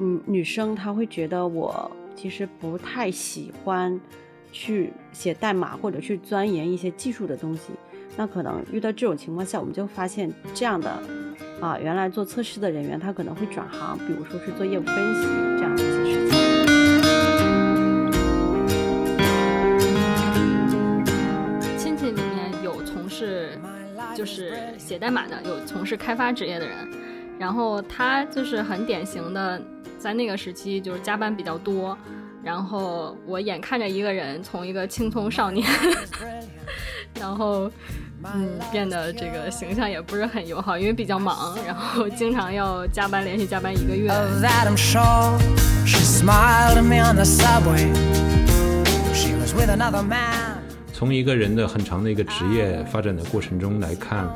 嗯，女生她会觉得我其实不太喜欢去写代码或者去钻研一些技术的东西。那可能遇到这种情况下，我们就发现这样的啊，原来做测试的人员他可能会转行，比如说是做业务分析这样的一些事情。亲戚里面有从事就是写代码的，有从事开发职业的人，然后他就是很典型的，在那个时期就是加班比较多，然后我眼看着一个人从一个青葱少年，然后嗯变得这个形象也不是很友好，因为比较忙，然后经常要加班，连续加班一个月。That I'm sure. She smiled at me on the subway. She was with another man. 从一个人的很长的一个职业发展的过程中来看，嗯、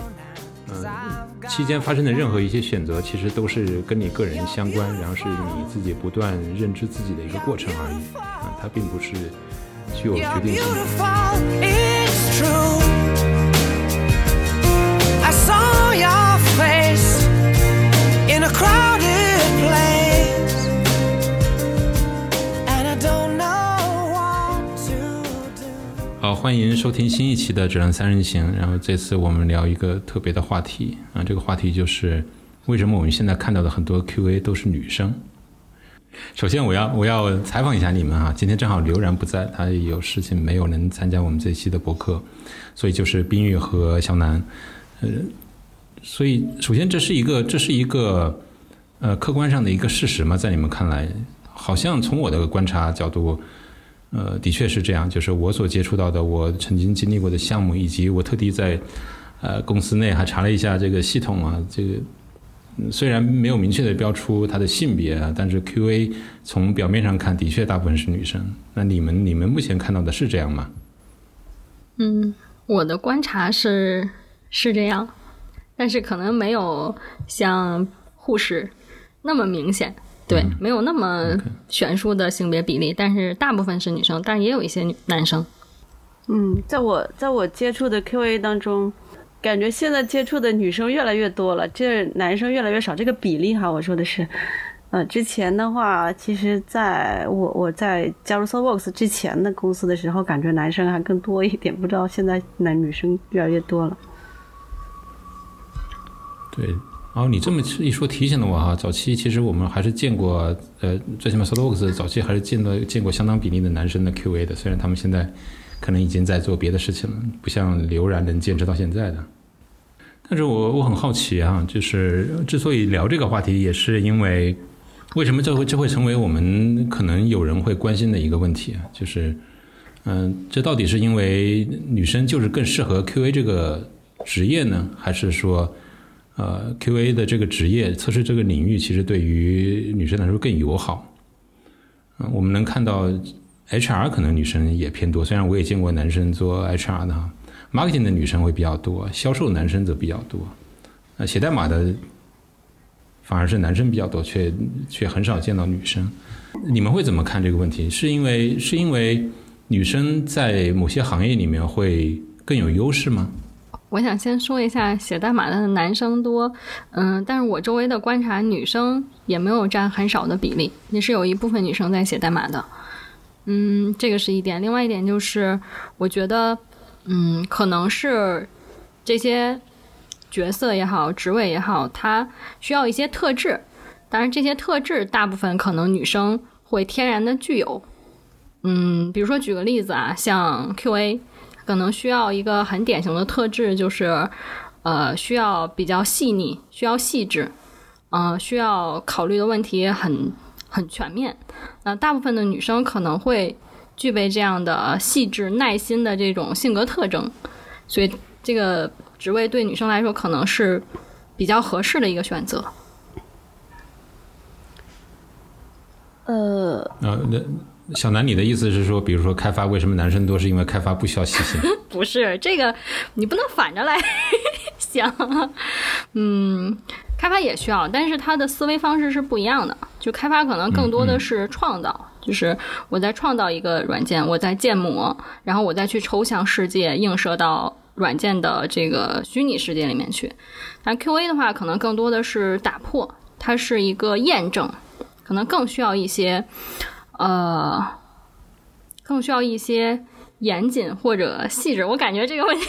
期间发生的任何一些选择，其实都是跟你个人相关，然后是你自己不断认知自己的一个过程而已啊，它并不是具有决定性欢迎收听新一期的《质量三人行》。然后这次我们聊一个特别的话题啊，这个话题就是为什么我们现在看到的很多 QA 都是女生。首先，我要我要采访一下你们啊，今天正好刘然不在，他有事情没有能参加我们这期的博客，所以就是冰玉和小南，呃，所以首先这是一个这是一个呃客观上的一个事实嘛？在你们看来，好像从我的观察角度，呃，的确是这样，就是我所接触到的，我曾经经历过的项目，以及我特地在呃公司内还查了一下这个系统啊，这个虽然没有明确的标出他的性别啊，但是 QA 从表面上看，的确大部分是女生。那你们你们目前看到的是这样吗？嗯，我的观察是是这样，但是可能没有像护士那么明显，对，没有那么悬殊的性别比例，但是大部分是女生，但也有一些男生。嗯，在我在我接触的 QA 当中，感觉现在接触的女生越来越多了，这男生越来越少。这个比例哈，我说的是，呃，之前的话，其实在我我在加入 SoftWorks 之前的公司的时候，感觉男生还更多一点，不知道现在男女生越来越多了。对。哦，你这么一说提醒了我哈，早期其实我们还是见过，呃，最起码 SolidWorks 早期还是见到见过相当比例的男生的 QA 的，虽然他们现在可能已经在做别的事情了，不像刘然能坚持到现在的。但是我我很好奇啊，就是之所以聊这个话题，也是因为为什么这会这会成为我们可能有人会关心的一个问题啊，就是嗯、这到底是因为女生就是更适合 QA 这个职业呢，还是说呃 QA 的这个职业测试这个领域其实对于女生来说更友好？嗯、我们能看到 HR 可能女生也偏多，虽然我也见过男生做 HR 的哈。marketing 的女生会比较多，销售男生则比较多。呃，写代码的反而是男生比较多，却却很少见到女生。你们会怎么看这个问题？是因为是因为女生在某些行业里面会更有优势吗？我想先说一下写代码的男生多，嗯，但是我周围的观察，女生也没有占很少的比例，也是有一部分女生在写代码的，嗯，这个是一点。另外一点就是，我觉得，嗯，可能是这些角色也好，职位也好，它需要一些特质，当然这些特质大部分可能女生会天然的具有，嗯，比如说举个例子啊，像 QA。可能需要一个很典型的特质，就是，呃，需要比较细腻，需要细致，呃，需要考虑的问题很很全面。那大部分的女生可能会具备这样的细致、耐心的这种性格特征，所以这个职位对女生来说可能是比较合适的一个选择。呃，呃，那小南，你的意思是说，比如说开发为什么男生多，是因为开发不需要细心？不是这个，你不能反着来 想。嗯，开发也需要，但是他的思维方式是不一样的。就开发可能更多的是创造，就是我在创造一个软件，我在建模，然后我再去抽象世界映射到软件的这个虚拟世界里面去。但 QA 的话，可能更多的是打破，它是一个验证。可能更需要一些，呃，更需要一些严谨或者细致。我感觉这个问题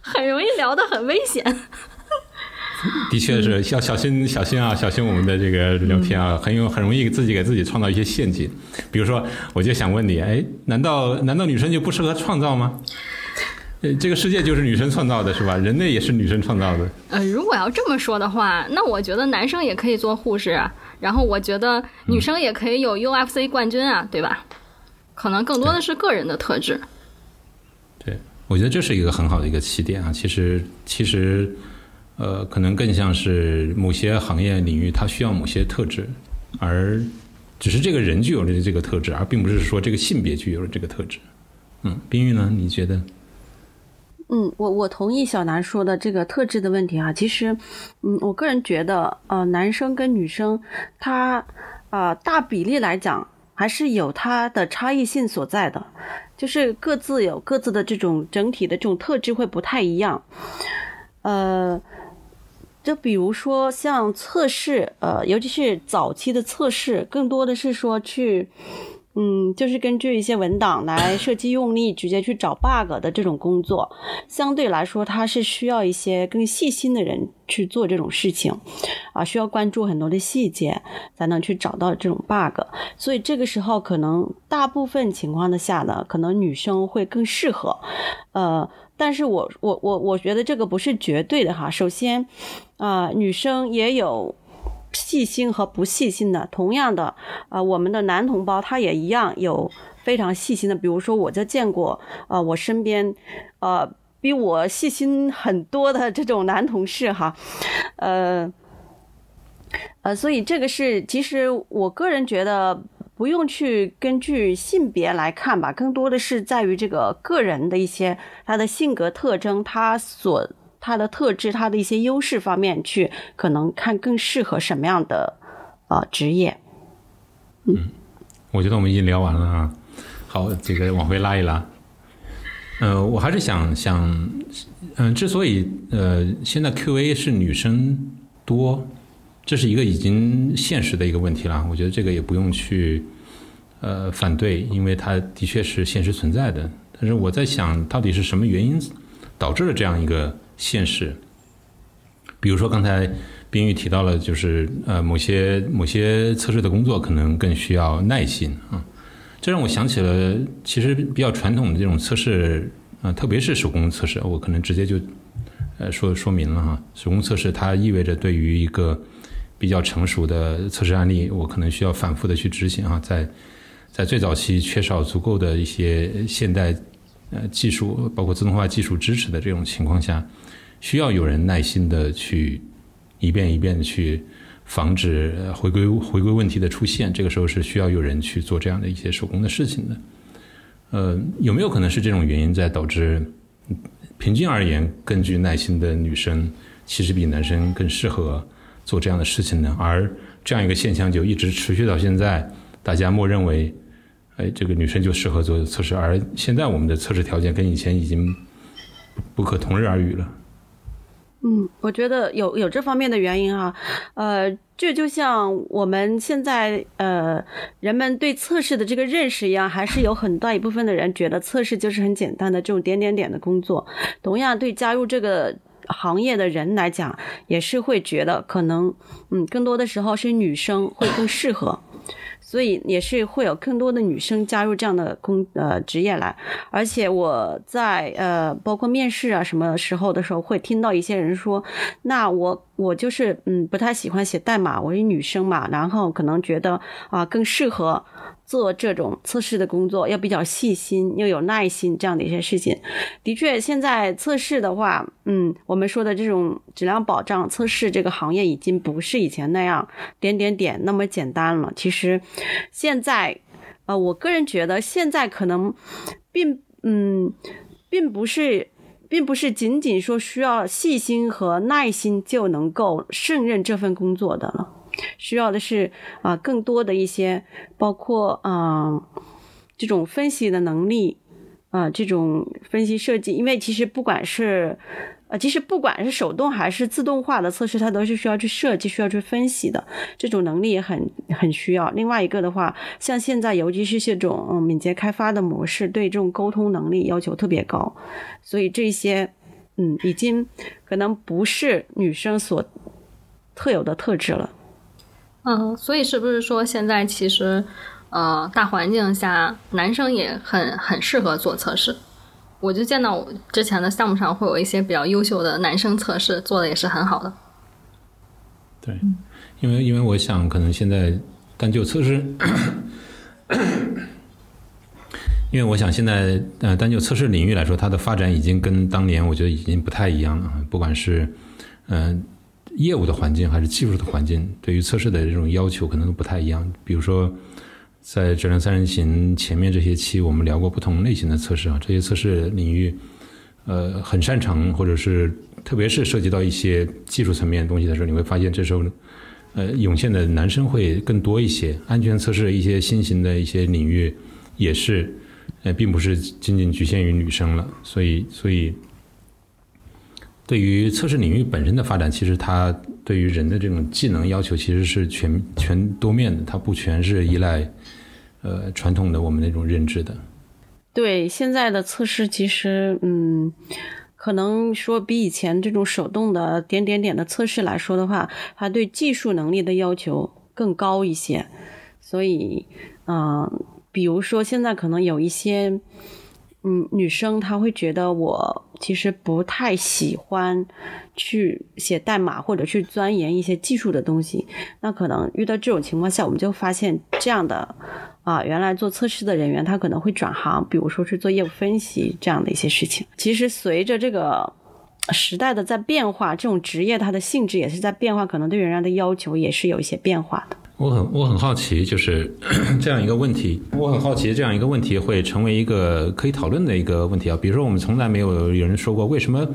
很容易聊得很危险。的确是要小心小心啊，小心我们的这个聊天啊，很 有很容易自己给自己创造一些陷阱。比如说，我就想问你，哎，难道难道女生就不适合创造吗？呃，这个世界就是女生创造的，是吧？人类也是女生创造的。呃，如果要这么说的话，那我觉得男生也可以做护士啊，然后我觉得女生也可以有 UFC 冠军啊，对吧？可能更多的是个人的特质。对，我觉得这是一个很好的一个起点啊。其实，其实，呃，可能更像是某些行业领域它需要某些特质，而只是这个人具有了这个特质，而并不是说这个性别具有了这个特质。嗯，冰玉呢？你觉得？嗯，我我同意小南说的这个特质的问题啊。其实，嗯，我个人觉得，呃，男生跟女生，他，啊，大比例来讲，还是有他的差异性所在的，就是各自有各自的这种整体的这种特质会不太一样。呃，就比如说像测试，呃，尤其是早期的测试，更多的是说去。嗯，就是根据一些文档来设计用例，直接去找 bug 的这种工作，相对来说，它是需要一些更细心的人去做这种事情，啊，需要关注很多的细节，才能去找到这种 bug。所以这个时候，可能大部分情况的下呢，可能女生会更适合。呃，但是我我我我觉得这个不是绝对的哈。首先，啊，女生也有。细心和不细心的，同样的，啊，我们的男同胞他也一样有非常细心的。比如说，我就见过，呃，我身边，呃，比我细心很多的这种男同事哈，呃，呃，所以这个是，其实我个人觉得不用去根据性别来看吧，更多的是在于这个个人的一些他的性格特征，他所。他的特质，他的一些优势方面去可能看更适合什么样的呃职业。嗯，我觉得我们已经聊完了啊。好，这个往回拉一拉。呃，我还是想想，嗯，之所以呃现在 Q&A 是女生多，这是一个已经现实的一个问题了。我觉得这个也不用去呃反对，因为它的确是现实存在的。但是我在想到底是什么原因导致了这样一个。现实，比如说刚才冰玉提到了，就是呃某些某些测试的工作可能更需要耐心啊，这让我想起了其实比较传统的这种测试啊，特别是手工测试，我可能直接就呃说说明了哈，手工测试它意味着对于一个比较成熟的测试案例，我可能需要反复的去执行啊，在在最早期缺少足够的一些现代呃技术，包括自动化技术支持的这种情况下。需要有人耐心的去一遍一遍的去防止回归回归问题的出现，这个时候是需要有人去做这样的一些手工的事情的。呃，有没有可能是这种原因在导致平均而言更具耐心的女生其实比男生更适合做这样的事情呢？而这样一个现象就一直持续到现在，大家默认为，哎，这个女生就适合做测试，而现在我们的测试条件跟以前已经不可同日而语了。嗯，我觉得有有这方面的原因哈，呃，这就像我们现在呃人们对测试的这个认识一样，还是有很大一部分的人觉得测试就是很简单的这种点点点的工作。同样，对加入这个行业的人来讲，也是会觉得可能嗯，更多的时候是女生会更适合。所以也是会有更多的女生加入这样的工呃职业来，而且我在呃包括面试啊什么时候的时候，会听到一些人说，那我我就是嗯不太喜欢写代码，我是女生嘛，然后可能觉得啊更适合。做这种测试的工作要比较细心，又有耐心这样的一些事情。的确，现在测试的话，嗯，我们说的这种质量保障测试这个行业已经不是以前那样点点点那么简单了。其实，现在，呃，我个人觉得现在可能并嗯，并不是，并不是仅仅说需要细心和耐心就能够胜任这份工作的了。需要的是啊，更多的一些，包括啊，这种分析的能力啊，这种分析设计。因为其实不管是呃，其实不管是手动还是自动化的测试，它都是需要去设计、需要去分析的，这种能力也很很需要。另外一个的话，像现在尤其是这种嗯敏捷开发的模式，对这种沟通能力要求特别高，所以这些嗯已经可能不是女生所特有的特质了。嗯，所以是不是说现在其实呃大环境下，男生也很很适合做测试？我就见到我之前的项目上会有一些比较优秀的男生测试做的也是很好的。对，因为因为我想可能现在单就测试，因为我想现在呃单就测试领域来说，它的发展已经跟当年我觉得已经不太一样了，不管是嗯、业务的环境还是技术的环境，对于测试的这种要求可能都不太一样。比如说。在质量三人行前面这些期，我们聊过不同类型的测试啊，这些测试领域，呃，很擅长，或者是特别是涉及到一些技术层面的东西的时候，你会发现这时候，呃，涌现的男生会更多一些。安全测试一些新型的一些领域也是，呃，并不是仅仅局限于女生了。所以，所以对于测试领域本身的发展，其实它对于人的这种技能要求其实是全全多面的，它不全是依赖。呃，传统的我们那种认知的，对现在的测试，其实嗯，可能说比以前这种手动的点点点的测试来说的话，它对技术能力的要求更高一些。所以，嗯、比如说现在可能有一些嗯女生，她会觉得我其实不太喜欢去写代码或者去钻研一些技术的东西。那可能遇到这种情况下，我们就发现这样的。啊，原来做测试的人员他可能会转行，比如说是做业务分析这样的一些事情。其实随着这个时代的在变化，这种职业它的性质也是在变化，可能对人员的要求也是有一些变化的。我很我很好奇，就是 这样一个问题，我很好奇这样一个问题会成为一个可以讨论的一个问题啊。比如说，我们从来没有有人说过为什么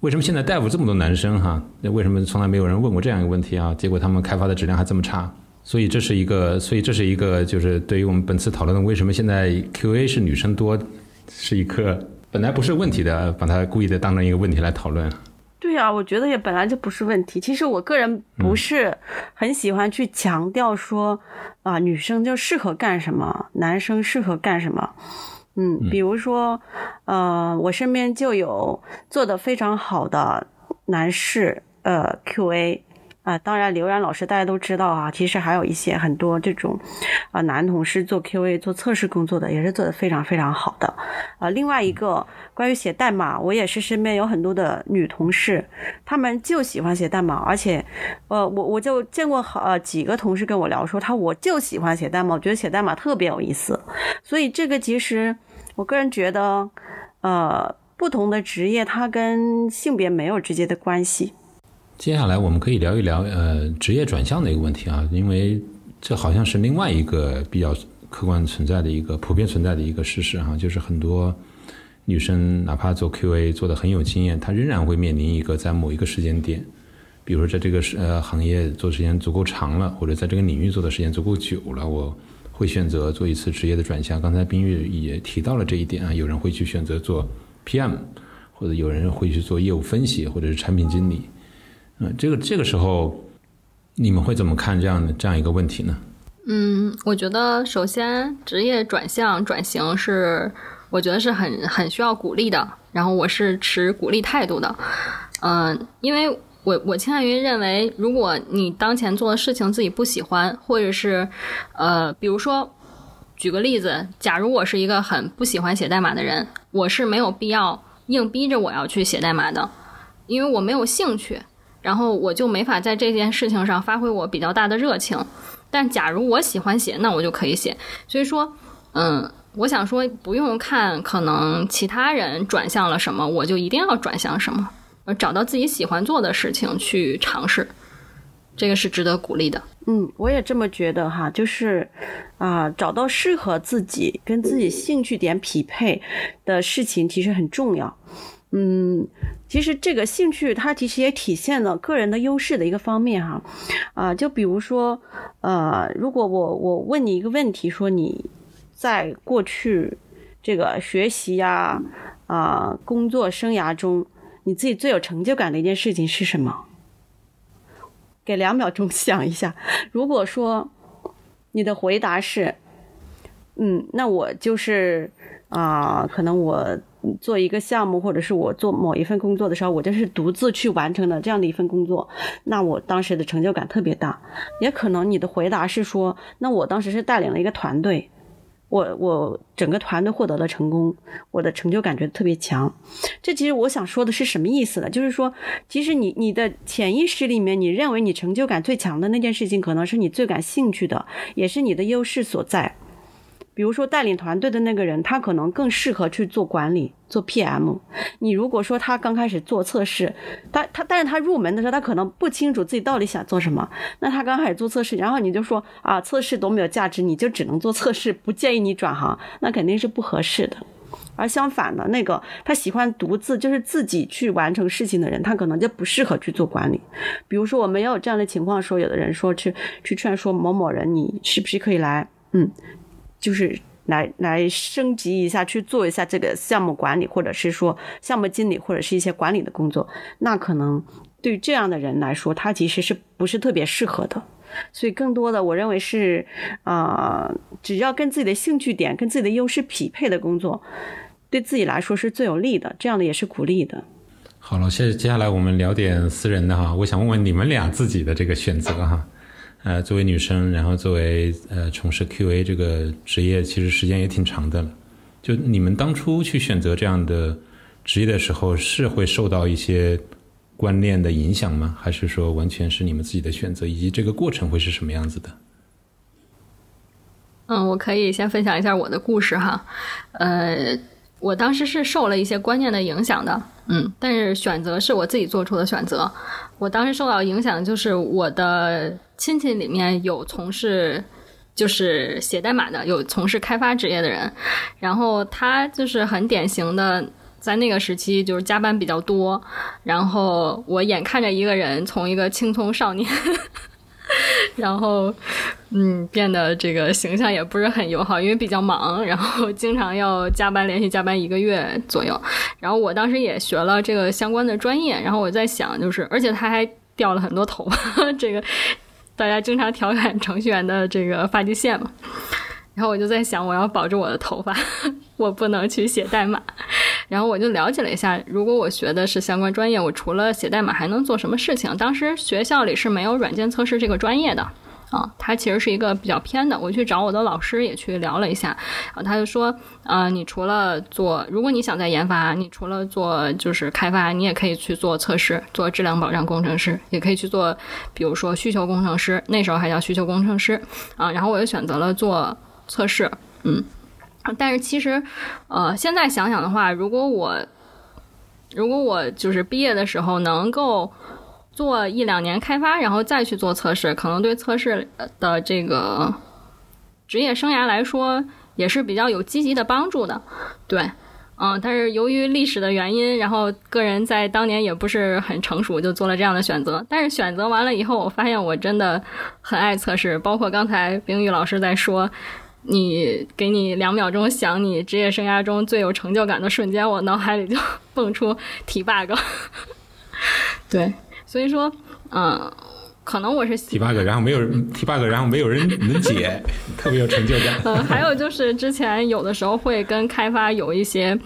为什么现在大夫这么多男生哈？那为什么从来没有人问过这样一个问题啊？结果他们开发的质量还这么差。所以这是一个，所以这是一个，就是对于我们本次讨论的为什么现在 QA 是女生多，是一个本来不是问题的，把它故意的当成一个问题来讨论。对啊，我觉得也本来就不是问题。其实我个人不是很喜欢去强调说啊，女生就适合干什么，男生适合干什么。嗯，比如说，呃，我身边就有做的非常好的男士，呃，QA。啊，当然，刘然老师大家都知道啊，其实还有一些很多这种啊男同事做 QA 做测试工作的，也是做的非常非常好的。啊，另外一个关于写代码，我也是身边有很多的女同事，她们就喜欢写代码，而且，呃，我我就见过好呃几个同事跟我聊说，他我就喜欢写代码，我觉得写代码特别有意思。所以这个其实我个人觉得，呃，不同的职业它跟性别没有直接的关系。接下来我们可以聊一聊呃职业转向的一个问题啊，因为这好像是另外一个比较客观存在的一个普遍存在的一个事实哈、就是很多女生哪怕做 QA 做的很有经验，她仍然会面临一个在某一个时间点，比如说在这个呃行业做时间足够长了，或者在这个领域做的时间足够久了，我会选择做一次职业的转向。刚才冰玉也提到了这一点啊，有人会去选择做 PM，或者有人会去做业务分析，或者是产品经理。嗯，这个这个时候，你们会怎么看这样的这样一个问题呢？嗯，我觉得首先职业转向转型是，我觉得是很很需要鼓励的。然后我是持鼓励态度的。嗯，因为我我倾向于认为，如果你当前做的事情自己不喜欢，或者是呃，比如说举个例子，假如我是一个很不喜欢写代码的人，我是没有必要硬逼着我要去写代码的，因为我没有兴趣。然后我就没法在这件事情上发挥我比较大的热情，但假如我喜欢写，那我就可以写。所以说，嗯，我想说，不用看可能其他人转向了什么，我就一定要转向什么，而找到自己喜欢做的事情去尝试，这个是值得鼓励的。嗯，我也这么觉得哈，就是啊、找到适合自己、跟自己兴趣点匹配的事情，其实很重要。嗯，其实这个兴趣它其实也体现了个人的优势的一个方面哈，啊，就比如说，呃，如果我我问你一个问题，说你在过去这个学习呀啊、工作生涯中，你自己最有成就感的一件事情是什么？给两秒钟 想一下。如果说你的回答是，嗯，那我就是啊、可能我做一个项目，或者是我做某一份工作的时候，我就是独自去完成的这样的一份工作，那我当时的成就感特别大。也可能你的回答是说，那我当时是带领了一个团队，我 我整个团队获得了成功，我的成就感觉特别强。这其实我想说的是什么意思呢？就是说，其实你你的潜意识里面，你认为你成就感最强的那件事情，可能是你最感兴趣的，也是你的优势所在。比如说带领团队的那个人，他可能更适合去做管理、做 PM。你如果说他刚开始做测试，他他但是他入门的时候，他可能不清楚自己到底想做什么。那他刚开始做测试，然后你就说啊，测试多没有价值，你就只能做测试，不建议你转行，那肯定是不合适的。而相反的，那个他喜欢独自就是自己去完成事情的人，他可能就不适合去做管理。比如说我们也有这样的情况说，有的人说去去劝说某某人，你是不是可以来，嗯，就是来来升级一下，去做一下这个项目管理，或者是说项目经理，或者是一些管理的工作，那可能对这样的人来说，他其实是不是特别适合的。所以更多的，我认为是啊、只要跟自己的兴趣点、跟自己的优势匹配的工作，对自己来说是最有利的，这样的也是鼓励的。好了，接接下来我们聊点私人的哈，我想问问你们俩自己的这个选择哈。呃，作为女生，然后作为呃从事 QA 这个职业，其实时间也挺长的了。就你们当初去选择这样的职业的时候，是会受到一些观念的影响吗？还是说完全是你们自己的选择？以及这个过程会是什么样子的？嗯，我可以先分享一下我的故事哈。呃，我当时是受了一些观念的影响的，嗯，但是选择是我自己做出的选择。我当时受到影响就是我的亲戚里面有从事。就是写代码的，有从事开发职业的人，然后他就是很典型的，在那个时期就是加班比较多，然后我眼看着一个人从一个青葱少年，然后嗯变得这个形象也不是很友好，因为比较忙，然后经常要加班，连续加班一个月左右。然后我当时也学了这个相关的专业，然后我在想，就是而且他还掉了很多头发，这个大家经常调侃程序员的这个发际线嘛。然后我就在想，我要保住我的头发，我不能去写代码。然后我就了解了一下，如果我学的是相关专业，我除了写代码还能做什么事情？当时学校里是没有软件测试这个专业的。啊，它其实是一个比较偏的。我去找我的老师也去聊了一下，啊，他就说，呃，你除了做，如果你想在研发，你除了做就是开发，你也可以去做测试，做质量保障工程师，也可以去做，比如说需求工程师，那时候还叫需求工程师啊。然后我就选择了做测试，嗯，但是其实，呃，现在想想的话，如果我如果我就是毕业的时候能够做一两年开发，然后再去做测试，可能对测试的这个职业生涯来说也是比较有积极的帮助的。对，嗯，但是由于历史的原因，然后个人在当年也不是很成熟，就做了这样的选择。但是选择完了以后，我发现我真的很爱测试，包括刚才冰玉老师在说。你给你两秒钟想你职业生涯中最有成就感的瞬间，我脑海里就蹦出提 bug。对，所以说，嗯，可能我是提 bug，然后没有人 提 bug，然后没有人能解，特别有成就感。嗯，还有就是之前有的时候会跟开发有一些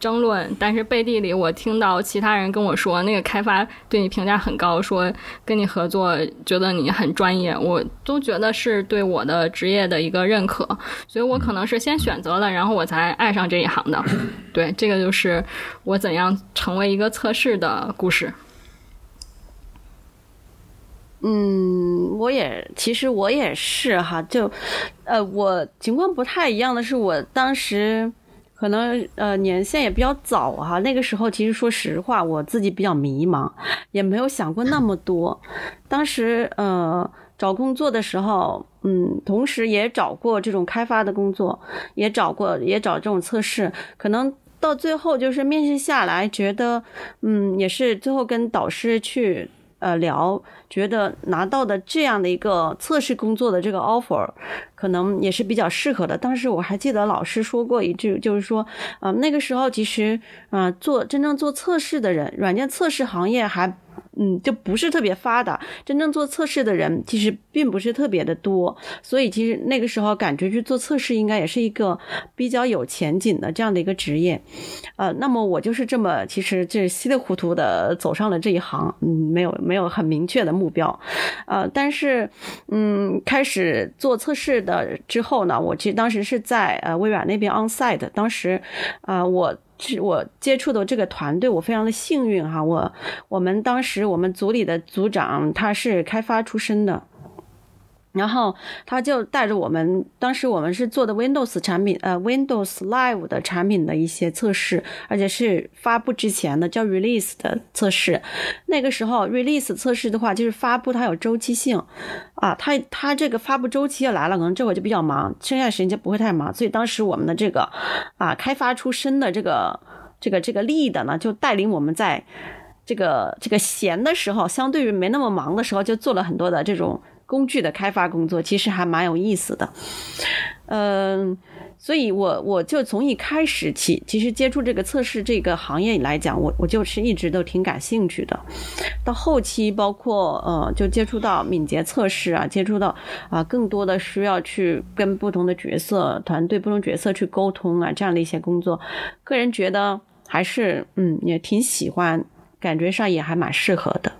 争论，但是背地里我听到其他人跟我说，那个开发对你评价很高，说跟你合作觉得你很专业，我都觉得是对我的职业的一个认可，所以我可能是先选择了，然后我才爱上这一行的。对，这个就是我怎样成为一个测试的故事。嗯，我也其实我也是哈，就呃，我情况不太一样的是，我当时可能呃年限也比较早哈，那个时候其实说实话，我自己比较迷茫，也没有想过那么多。当时呃找工作的时候，嗯，同时也找过这种开发的工作，也找过也找这种测试，可能。到最后就是面试下来，觉得，嗯，也是最后跟导师去呃聊，觉得拿到的这样的一个测试工作的这个 offer，可能也是比较适合的。当时我还记得老师说过一句，就是说，啊、那个时候其实啊、做真正做测试的人，软件测试行业还。嗯，就不是特别发达，真正做测试的人其实并不是特别的多，所以其实那个时候感觉去做测试应该也是一个比较有前景的这样的一个职业，呃，那么我就是这么其实这稀里糊涂的走上了这一行，嗯，没有没有很明确的目标，呃，但是嗯，开始做测试的之后呢，我其实当时是在呃微软那边 on site，当时啊、我。是我接触的这个团队，我非常的幸运哈。我我们当时我们组里的组长他是开发出身的，然后他就带着我们，当时我们是做的 Windows 产品，呃，Windows Live 的产品的一些测试，而且是发布之前的叫 release 的测试。那个时候 release 测试的话，就是发布它有周期性，啊，它它这个发布周期要来了，可能这会就比较忙，剩下的时间就不会太忙。所以当时我们的这个啊开发出身的这个这个这个 lead 呢，就带领我们在这个这个闲的时候，相对于没那么忙的时候，就做了很多的这种工具的开发工作，其实还蛮有意思的。嗯，所以我我就从一开始起，其实接触这个测试这个行业来讲，我我就是一直都挺感兴趣的。到后期，包括呃，就接触到敏捷测试啊，接触到啊、更多的需要去跟不同的角色、团队不同角色去沟通啊，这样的一些工作，个人觉得还是嗯也挺喜欢，感觉上也还蛮适合的。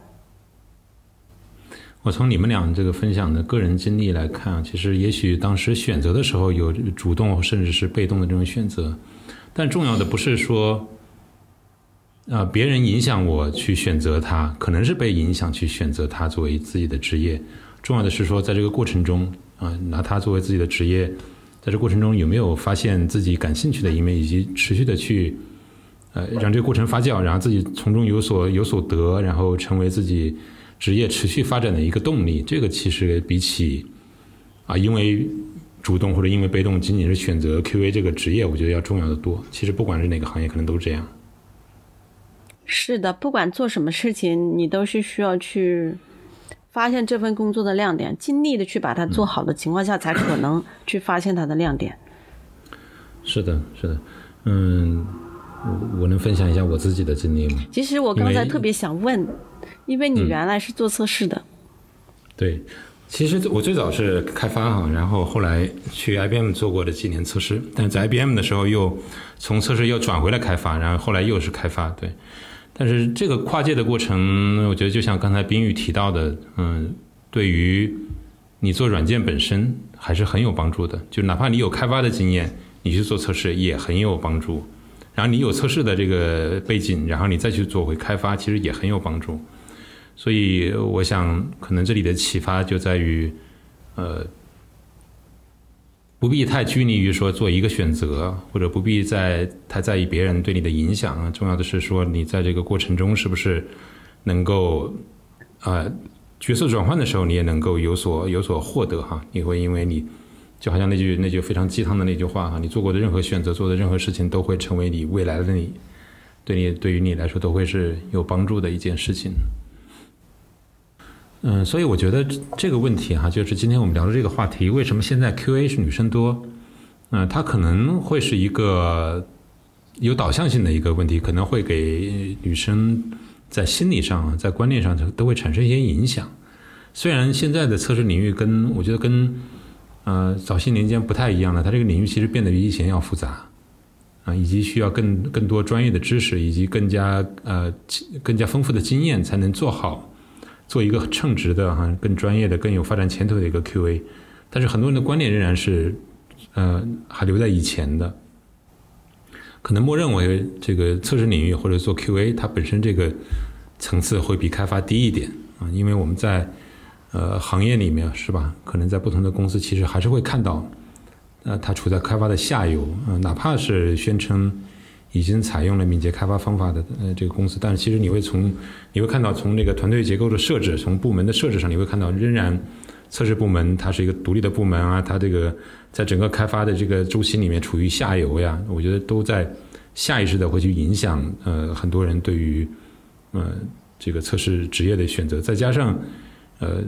我从你们俩这个分享的个人经历来看，其实也许当时选择的时候有主动甚至是被动的这种选择，但重要的不是说，啊、别人影响我去选择他，可能是被影响去选择他作为自己的职业。重要的是说，在这个过程中啊、拿他作为自己的职业，在这过程中有没有发现自己感兴趣的一面，以及持续的去呃让这个过程发酵，然后自己从中有所有所得，然后成为自己职业持续发展的一个动力。这个其实比起啊因为主动或者因为被动仅仅是选择 QA 这个职业，我觉得要重要的多。其实不管是哪个行业，可能都是这样。是的，不管做什么事情，你都是需要去发现这份工作的亮点，尽力的去把它做好的情况下，才可能去发现它的亮点。是的，是的，嗯，我我能分享一下我自己的经历吗？其实我刚才特别想问，因为你嗯原来是做测试的，对，其实我最早是开发哈，然后后来去 IBM 做过的几年测试，但在 IBM 的时候又从测试又转回来开发，然后后来又是开发，对。但是这个跨界的过程，我觉得就像刚才冰玉提到的，嗯，对于你做软件本身还是很有帮助的。就哪怕你有开发的经验，你去做测试也很有帮助。然后你有测试的这个背景，然后你再去做回开发，其实也很有帮助。所以我想，可能这里的启发就在于，呃，不必太拘泥于说做一个选择，或者不必再太在意别人对你的影响啊。重要的是说，你在这个过程中是不是能够，呃，角色转换的时候，你也能够有所有所获得哈。你会因为你，就好像那句那句非常鸡汤的那句话哈，你做过的任何选择，做的任何事情，都会成为你未来的你，对你对于你来说都会是有帮助的一件事情。嗯，所以我觉得这个问题哈，就是今天我们聊的这个话题，为什么现在 QA 是女生多？嗯、它可能会是一个有导向性的一个问题，可能会给女生在心理上，在观念上都会产生一些影响。虽然现在的测试领域跟我觉得跟呃早些年间不太一样了，它这个领域其实变得比以前要复杂啊，以及需要更更多专业的知识，以及更加呃更加丰富的经验才能做好。做一个称职的哈、更专业的、更有发展前途的一个 QA，但是很多人的观念仍然是，呃，还留在以前的，可能默认为这个测试领域或者做 QA，它本身这个层次会比开发低一点啊，因为我们在呃行业里面是吧，可能在不同的公司其实还是会看到，呃，它处在开发的下游啊、呃，哪怕是宣称。已经采用了敏捷开发方法的呃这个公司，但是其实你会从你会看到从这个团队结构的设置，从部门的设置上，你会看到仍然测试部门它是一个独立的部门啊，它这个在整个开发的这个周期里面处于下游呀，我觉得都在下意识的会去影响呃很多人对于呃这个测试职业的选择，再加上呃，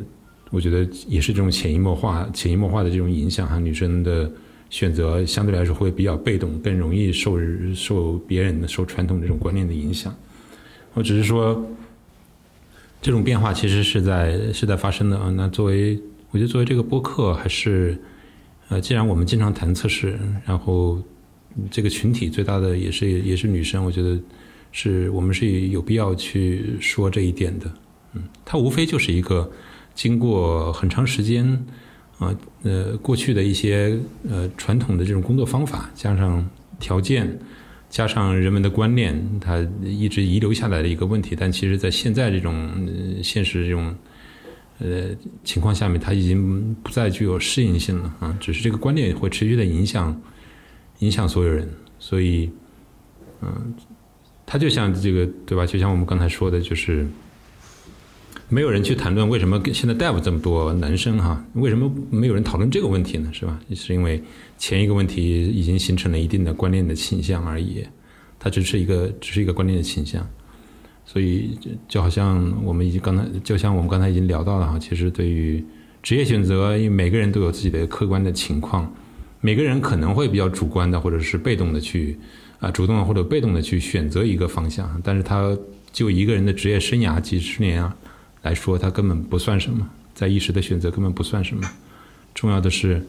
我觉得也是这种潜移默化、潜移默化的这种影响哈，女生的选择相对来说会比较被动，更容易受受别人的、受传统这种观念的影响。我只是说，这种变化其实是在是在发生的啊。那作为我觉得作为这个播客，还是呃，既然我们经常谈测试，然后这个群体最大的也是也是女生，我觉得。是我们是有必要去说这一点的，嗯，它无非就是一个经过很长时间啊，呃，过去的一些呃传统的这种工作方法，加上条件，加上人们的观念，它一直遗留下来的一个问题。但其实，在现在这种现实这种呃情况下面，它已经不再具有适应性了啊，只是这个观念会持续的影响影响所有人，所以嗯。它就像这个，对吧？就像我们刚才说的，就是没有人去谈论为什么现在大夫这么多男生哈？为什么没有人讨论这个问题呢？是吧？是因为前一个问题已经形成了一定的观念的倾向而已，它只是一个只是一个观念的倾向。所以就好像我们已经刚才，就像我们刚才已经聊到了哈，其实对于职业选择，因为每个人都有自己的客观的情况，每个人可能会比较主观的或者是被动的去。啊，主动或者被动的去选择一个方向，但是他就一个人的职业生涯几十年啊来说，它根本不算什么，在一时的选择根本不算什么。重要的是，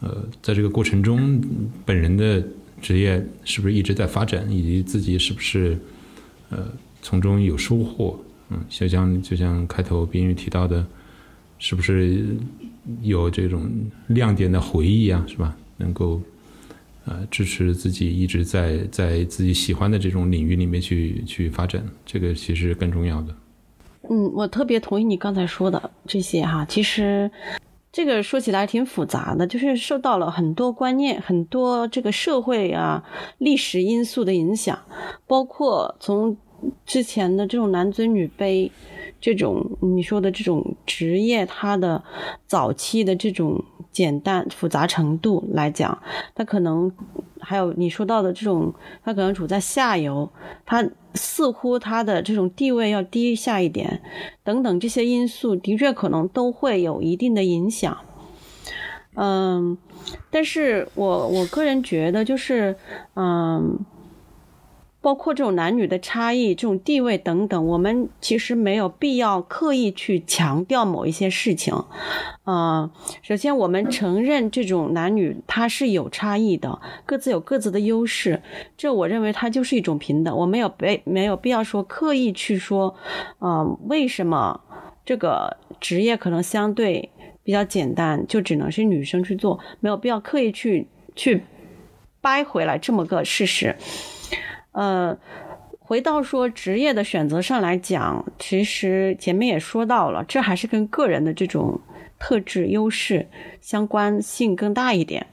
呃，在这个过程中，本人的职业是不是一直在发展，以及自己是不是呃从中有收获。嗯，就像就像开头冰玉提到的，是不是有这种亮点的回忆啊，是吧？能够。呃，支持自己一直在在自己喜欢的这种领域里面去去发展，这个其实更重要的。嗯，我特别同意你刚才说的这些哈。其实这个说起来挺复杂的，就是受到了很多观念、很多这个社会啊、历史因素的影响，包括从之前的这种男尊女卑，这种你说的这种职业，它的早期的这种。简单复杂程度来讲，他可能还有你说到的这种，他可能处在下游，他似乎他的这种地位要低下一点，等等这些因素的确可能都会有一定的影响。嗯，但是我我个人觉得就是，嗯。包括这种男女的差异、这种地位等等，我们其实没有必要刻意去强调某一些事情。嗯，首先我们承认这种男女它是有差异的，各自有各自的优势，这我认为它就是一种平等。我没有被没有必要说刻意去说，嗯，为什么这个职业可能相对比较简单，就只能是女生去做，没有必要刻意去去掰回来这么个事实。呃，回到说职业的选择上来讲，其实前面也说到了，这还是跟个人的这种特质优势相关性更大一点。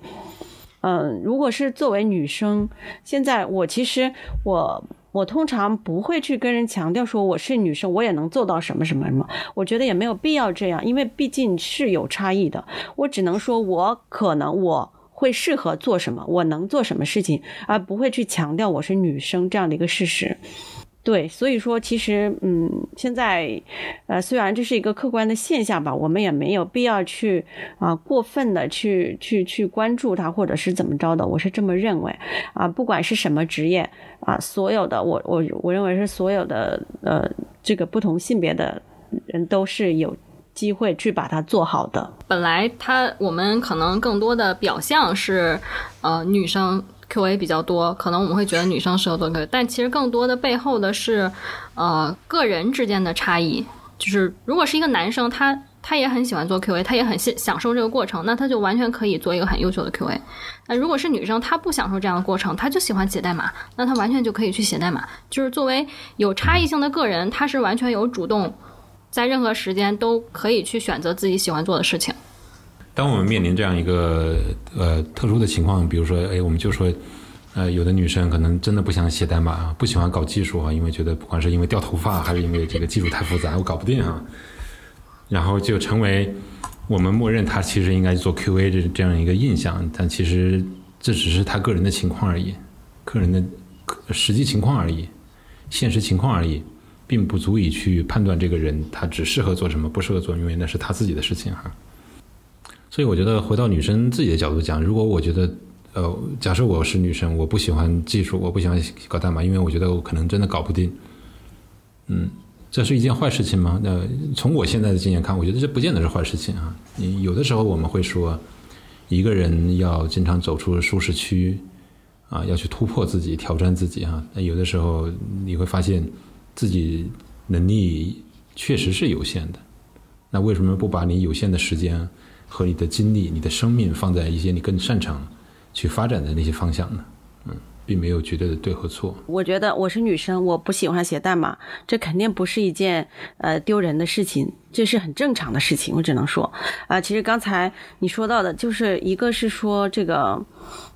嗯，如果是作为女生，现在我其实我我通常不会去跟人强调说我是女生，我也能做到什么什么什么，我觉得也没有必要这样，因为毕竟是有差异的。我只能说我可能我。会适合做什么？我能做什么事情，而不会去强调我是女生这样的一个事实。对，所以说其实，嗯，现在，呃，虽然这是一个客观的现象吧，我们也没有必要去啊过分的去去去关注它，或者是怎么着的。我是这么认为啊，不管是什么职业啊，所有的我我我认为是所有的呃这个不同性别的人都是有。机会去把它做好的。本来他我们可能更多的表象是，呃，女生 QA 比较多，可能我们会觉得女生适合做 QA，但其实更多的背后的是，呃，个人之间的差异。就是如果是一个男生，他他也很喜欢做 QA，他也很享享受这个过程，那他就完全可以做一个很优秀的 QA。那如果是女生，她不享受这样的过程，她就喜欢写代码，那她完全就可以去写代码。就是作为有差异性的个人，他是完全有主动。在任何时间都可以去选择自己喜欢做的事情。当我们面临这样一个呃特殊的情况，比如说，哎，我们就说，呃，有的女生可能真的不想写代码，不喜欢搞技术啊，因为觉得不管是因为掉头发，还是因为这个技术太复杂，我搞不定啊。然后就成为我们默认她其实应该做 QA 这这样一个印象，但其实这只是她个人的情况而已，个人的实际情况而已，现实情况而已。并不足以去判断这个人他只适合做什么，不适合做，因为那是他自己的事情哈。所以我觉得回到女生自己的角度讲，如果我觉得，呃，假设我是女生，我不喜欢技术，我不喜欢搞代码，因为我觉得我可能真的搞不定，嗯，这是一件坏事情吗？那从我现在的经验看，我觉得这不见得是坏事情啊。你有的时候我们会说，一个人要经常走出舒适区，啊，要去突破自己，挑战自己哈。那有的时候你会发现。自己能力确实是有限的，那为什么不把你有限的时间和你的精力、你的生命放在一些你更擅长去发展的那些方向呢？嗯，并没有绝对的对和错。我觉得我是女生，我不喜欢写代码，这肯定不是一件呃丢人的事情，这是很正常的事情。我只能说，啊，其实刚才你说到的，就是一个是说这个，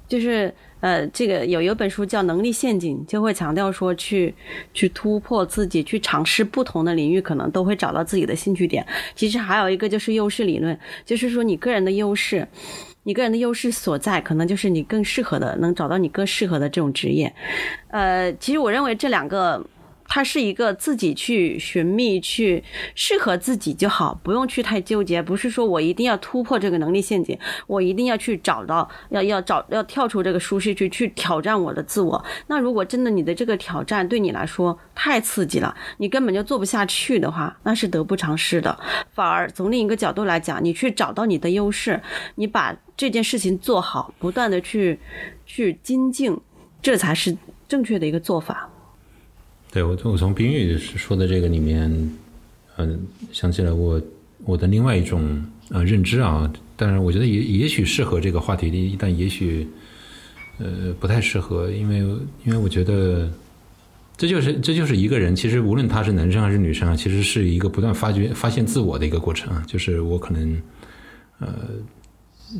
就是。呃，这个有一本书叫《能力陷阱》，就会强调说去去突破自己，去尝试不同的领域，可能都会找到自己的兴趣点。其实还有一个就是优势理论，就是说你个人的优势，你个人的优势所在，可能就是你更适合的，能找到你更适合的这种职业。呃，其实我认为这两个。它是一个自己去寻觅，去适合自己就好，不用去太纠结。不是说我一定要突破这个能力陷阱，我一定要去找到，要要找要跳出这个舒适区，去挑战我的自我。那如果真的你的这个挑战对你来说太刺激了，你根本就做不下去的话，那是得不偿失的。反而从另一个角度来讲，你去找到你的优势，你把这件事情做好，不断的去去精进，这才是正确的一个做法。对我，我从冰玉说的这个里面，嗯，想起了我我的另外一种呃认知啊，但是我觉得也也许适合这个话题，但也许呃不太适合，因为因为我觉得这就是这就是一个人，其实无论他是男生还是女生啊，其实是一个不断发掘发现自我的一个过程啊，就是我可能呃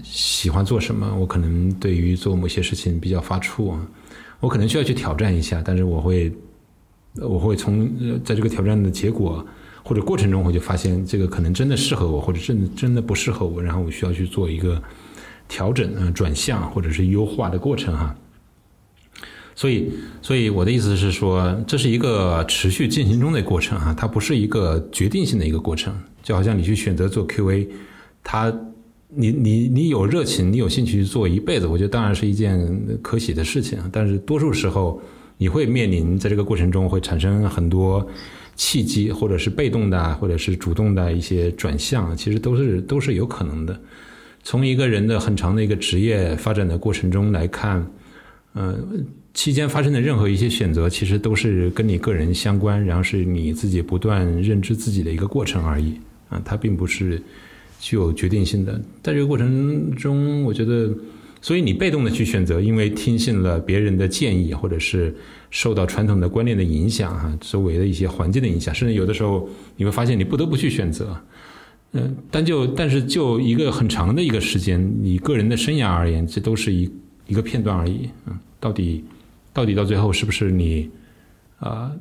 喜欢做什么，我可能对于做某些事情比较发怵啊，我可能需要去挑战一下，但是我会。我会从在这个挑战的结果或者过程中，我就发现这个可能真的适合我，或者真的真的不适合我，然后我需要去做一个调整、嗯转向或者是优化的过程哈。所以，所以我的意思是说，这是一个持续进行中的过程啊，它不是一个决定性的一个过程。就好像你去选择做 QA，它你你你有热情，你有兴趣去做一辈子，我觉得当然是一件可喜的事情。但是多数时候。你会面临在这个过程中会产生很多契机，或者是被动的，或者是主动的一些转向，其实都是都是有可能的。从一个人的很长的一个职业发展的过程中来看，嗯，期间发生的任何一些选择，其实都是跟你个人相关，然后是你自己不断认知自己的一个过程而已啊，它并不是具有决定性的。在这个过程中，我觉得。所以你被动的去选择，因为听信了别人的建议，或者是受到传统的观念的影响，哈，周围的一些环境的影响，甚至有的时候你会发现你不得不去选择，嗯，但就但是就一个很长的一个时间，你个人的生涯而言，这都是一一个片段而已，嗯，到底到底到最后是不是你啊？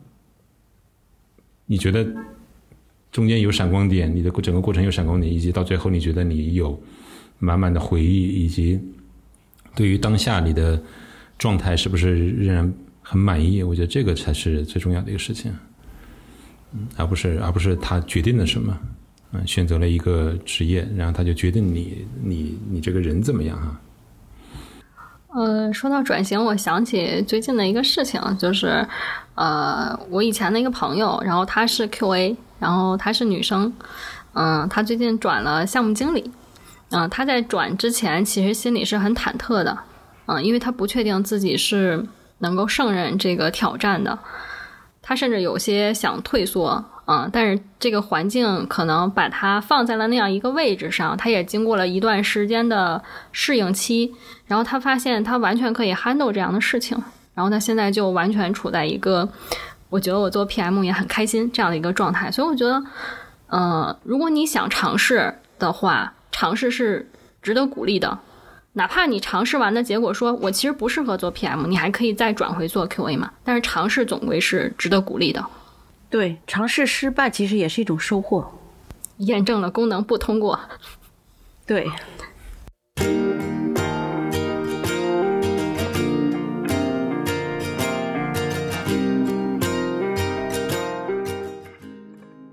你觉得中间有闪光点，你的整个过程有闪光点，以及到最后你觉得你有满满的回忆，以及。对于当下你的状态是不是仍然很满意？我觉得这个才是最重要的一个事情，嗯，而不是而不是他决定了什么，嗯，选择了一个职业，然后他就决定你你你这个人怎么样啊？呃，说到转型，我想起最近的一个事情，就是呃，我以前的一个朋友，然后她是 QA，然后她是女生，嗯，她最近转了项目经理。嗯，他在转之前其实心里是很忐忑的，嗯，因为他不确定自己是能够胜任这个挑战的，他甚至有些想退缩，嗯，但是这个环境可能把他放在了那样一个位置上，他也经过了一段时间的适应期，然后他发现他完全可以 handle 这样的事情，然后他现在就完全处在一个，我觉得我做 PM 也很开心这样的一个状态，所以我觉得，嗯，如果你想尝试的话。尝试是值得鼓励的，哪怕你尝试完的结果说我其实不适合做 PM，你还可以再转回做 QA 嘛。但是尝试总归是值得鼓励的。对，尝试失败其实也是一种收获，验证了功能不通过。对。